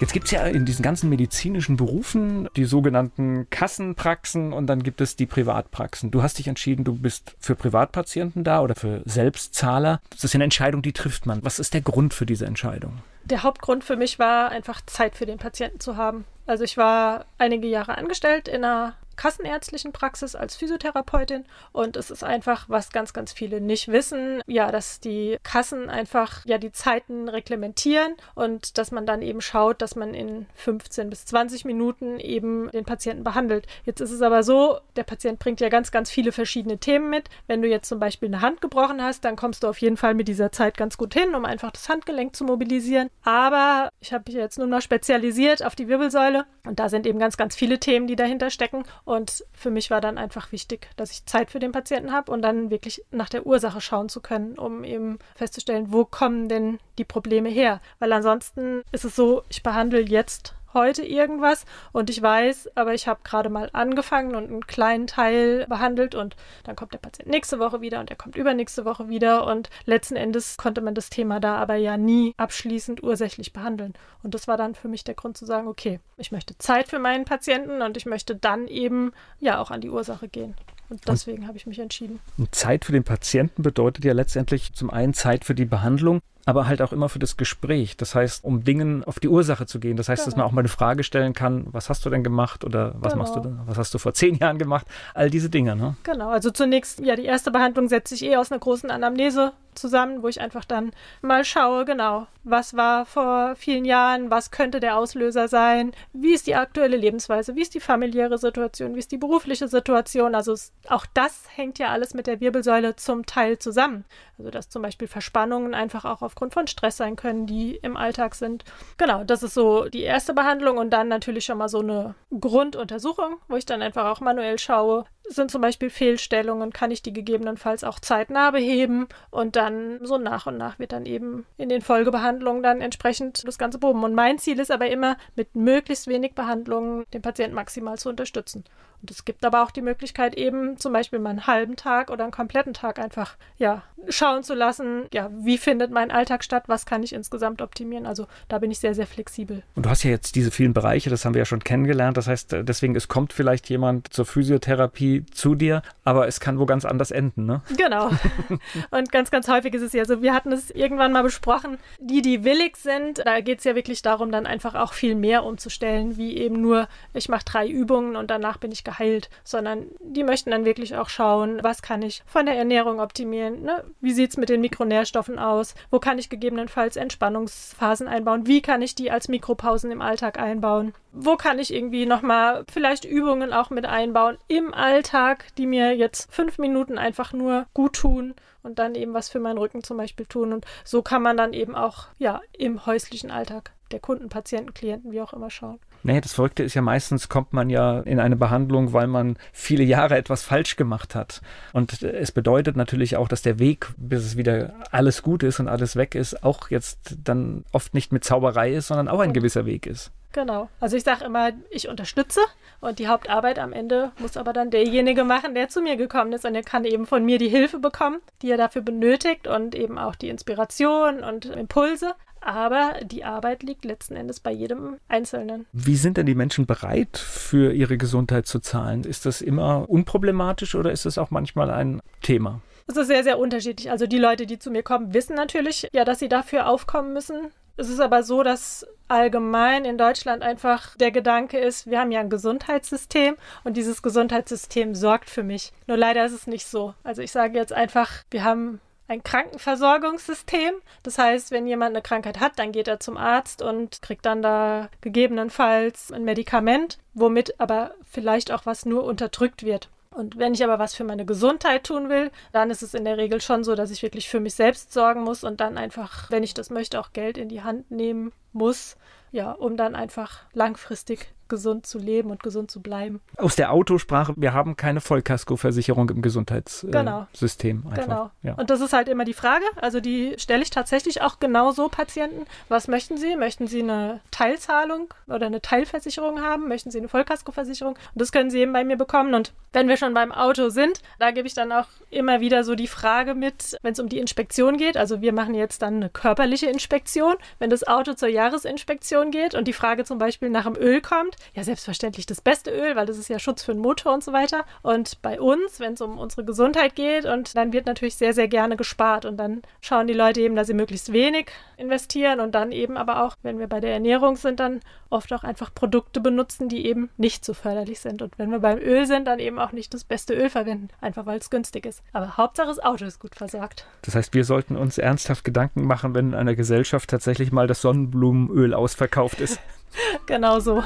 Jetzt gibt es ja in diesen ganzen medizinischen Berufen die sogenannten Kassenpraxen und dann gibt es die Privatpraxen. Du hast dich entschieden, du bist für Privatpatienten da oder für Selbstzahler. Das ist eine Entscheidung, die trifft man. Was ist der Grund für diese Entscheidung? Der Hauptgrund für mich war einfach Zeit für den Patienten zu haben. Also ich war einige Jahre angestellt in einer kassenärztlichen Praxis als Physiotherapeutin und es ist einfach, was ganz, ganz viele nicht wissen, ja, dass die Kassen einfach ja die Zeiten reglementieren und dass man dann eben schaut, dass man in 15 bis 20 Minuten eben den Patienten behandelt. Jetzt ist es aber so, der Patient bringt ja ganz, ganz viele verschiedene Themen mit. Wenn du jetzt zum Beispiel eine Hand gebrochen hast, dann kommst du auf jeden Fall mit dieser Zeit ganz gut hin, um einfach das Handgelenk zu mobilisieren. Aber ich habe mich jetzt nur noch spezialisiert auf die Wirbelsäule und da sind eben ganz, ganz viele Themen, die dahinter stecken und für mich war dann einfach wichtig, dass ich Zeit für den Patienten habe und dann wirklich nach der Ursache schauen zu können, um eben festzustellen, wo kommen denn die Probleme her. Weil ansonsten ist es so, ich behandle jetzt heute irgendwas und ich weiß, aber ich habe gerade mal angefangen und einen kleinen Teil behandelt und dann kommt der Patient nächste Woche wieder und er kommt übernächste Woche wieder und letzten Endes konnte man das Thema da aber ja nie abschließend ursächlich behandeln. Und das war dann für mich der Grund zu sagen, okay, ich möchte Zeit für meinen Patienten und ich möchte dann eben ja auch an die Ursache gehen. Und deswegen habe ich mich entschieden. Zeit für den Patienten bedeutet ja letztendlich zum einen Zeit für die Behandlung, aber halt auch immer für das Gespräch. Das heißt, um Dingen auf die Ursache zu gehen. Das heißt, genau. dass man auch mal eine Frage stellen kann, was hast du denn gemacht oder was genau. machst du denn, was hast du vor zehn Jahren gemacht? All diese Dinge, ne? Genau, also zunächst, ja, die erste Behandlung setze ich eh aus einer großen Anamnese zusammen, wo ich einfach dann mal schaue, genau, was war vor vielen Jahren, was könnte der Auslöser sein, wie ist die aktuelle Lebensweise, wie ist die familiäre Situation, wie ist die berufliche Situation. Also auch das hängt ja alles mit der Wirbelsäule zum Teil zusammen. Also dass zum Beispiel Verspannungen einfach auch aufgrund von Stress sein können, die im Alltag sind. Genau, das ist so die erste Behandlung und dann natürlich schon mal so eine Grunduntersuchung, wo ich dann einfach auch manuell schaue, sind zum Beispiel Fehlstellungen, kann ich die gegebenenfalls auch zeitnah beheben und dann so nach und nach wird dann eben in den Folgebehandlungen dann entsprechend das Ganze behoben. Und mein Ziel ist aber immer, mit möglichst wenig Behandlungen den Patienten maximal zu unterstützen. Und es gibt aber auch die Möglichkeit, eben zum Beispiel mal einen halben Tag oder einen kompletten Tag einfach, ja, schauen zu lassen, ja, wie findet mein Alltag statt, was kann ich insgesamt optimieren. Also da bin ich sehr, sehr flexibel. Und du hast ja jetzt diese vielen Bereiche, das haben wir ja schon kennengelernt. Das heißt, deswegen, es kommt vielleicht jemand zur Physiotherapie zu dir, aber es kann wo ganz anders enden, ne? Genau. Und ganz, ganz häufig ist es ja so, wir hatten es irgendwann mal besprochen, die, die willig sind, da geht es ja wirklich darum, dann einfach auch viel mehr umzustellen, wie eben nur, ich mache drei Übungen und danach bin ich geheilt geheilt, sondern die möchten dann wirklich auch schauen, was kann ich von der Ernährung optimieren, ne? wie sieht es mit den Mikronährstoffen aus, wo kann ich gegebenenfalls Entspannungsphasen einbauen, wie kann ich die als Mikropausen im Alltag einbauen, wo kann ich irgendwie nochmal vielleicht Übungen auch mit einbauen im Alltag, die mir jetzt fünf Minuten einfach nur gut tun und dann eben was für meinen Rücken zum Beispiel tun. Und so kann man dann eben auch ja im häuslichen Alltag der Kunden, Patienten, Klienten, wie auch immer schauen. Naja, das Verrückte ist ja meistens kommt man ja in eine Behandlung, weil man viele Jahre etwas falsch gemacht hat. Und es bedeutet natürlich auch, dass der Weg, bis es wieder alles gut ist und alles weg ist, auch jetzt dann oft nicht mit Zauberei ist, sondern auch ein gewisser Weg ist. Genau. Also ich sage immer, ich unterstütze und die Hauptarbeit am Ende muss aber dann derjenige machen, der zu mir gekommen ist und er kann eben von mir die Hilfe bekommen, die er dafür benötigt und eben auch die Inspiration und Impulse aber die Arbeit liegt letzten Endes bei jedem Einzelnen. Wie sind denn die Menschen bereit, für ihre Gesundheit zu zahlen? Ist das immer unproblematisch oder ist es auch manchmal ein Thema? Es ist sehr, sehr unterschiedlich. Also die Leute, die zu mir kommen, wissen natürlich, ja, dass sie dafür aufkommen müssen. Es ist aber so, dass allgemein in Deutschland einfach der Gedanke ist, wir haben ja ein Gesundheitssystem und dieses Gesundheitssystem sorgt für mich. Nur leider ist es nicht so. Also ich sage jetzt einfach, wir haben ein Krankenversorgungssystem. Das heißt, wenn jemand eine Krankheit hat, dann geht er zum Arzt und kriegt dann da gegebenenfalls ein Medikament, womit aber vielleicht auch was nur unterdrückt wird. Und wenn ich aber was für meine Gesundheit tun will, dann ist es in der Regel schon so, dass ich wirklich für mich selbst sorgen muss und dann einfach, wenn ich das möchte, auch Geld in die Hand nehmen muss, ja, um dann einfach langfristig gesund zu leben und gesund zu bleiben. Aus der Autosprache, wir haben keine Vollkaskoversicherung im Gesundheitssystem. Genau. Äh, genau. Ja. Und das ist halt immer die Frage, also die stelle ich tatsächlich auch genauso Patienten. Was möchten sie? Möchten sie eine Teilzahlung oder eine Teilversicherung haben? Möchten sie eine Vollkaskoversicherung? Und das können sie eben bei mir bekommen. Und wenn wir schon beim Auto sind, da gebe ich dann auch immer wieder so die Frage mit, wenn es um die Inspektion geht. Also wir machen jetzt dann eine körperliche Inspektion, wenn das Auto zur Jahresinspektion geht und die Frage zum Beispiel nach dem Öl kommt, ja selbstverständlich das beste Öl, weil das ist ja Schutz für den Motor und so weiter. Und bei uns, wenn es um unsere Gesundheit geht, und dann wird natürlich sehr, sehr gerne gespart. Und dann schauen die Leute eben, dass sie möglichst wenig investieren und dann eben aber auch, wenn wir bei der Ernährung sind, dann oft auch einfach Produkte benutzen, die eben nicht so förderlich sind. Und wenn wir beim Öl sind, dann eben auch nicht das beste Öl verwenden, einfach weil es günstig ist. Aber Hauptsache das Auto ist gut versorgt. Das heißt, wir sollten uns ernsthaft Gedanken machen, wenn in einer Gesellschaft tatsächlich mal das Sonnenblumenöl ausverkauft ist. genau so.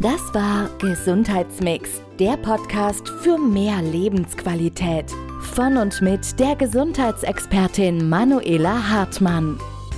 Das war Gesundheitsmix, der Podcast für mehr Lebensqualität. Von und mit der Gesundheitsexpertin Manuela Hartmann.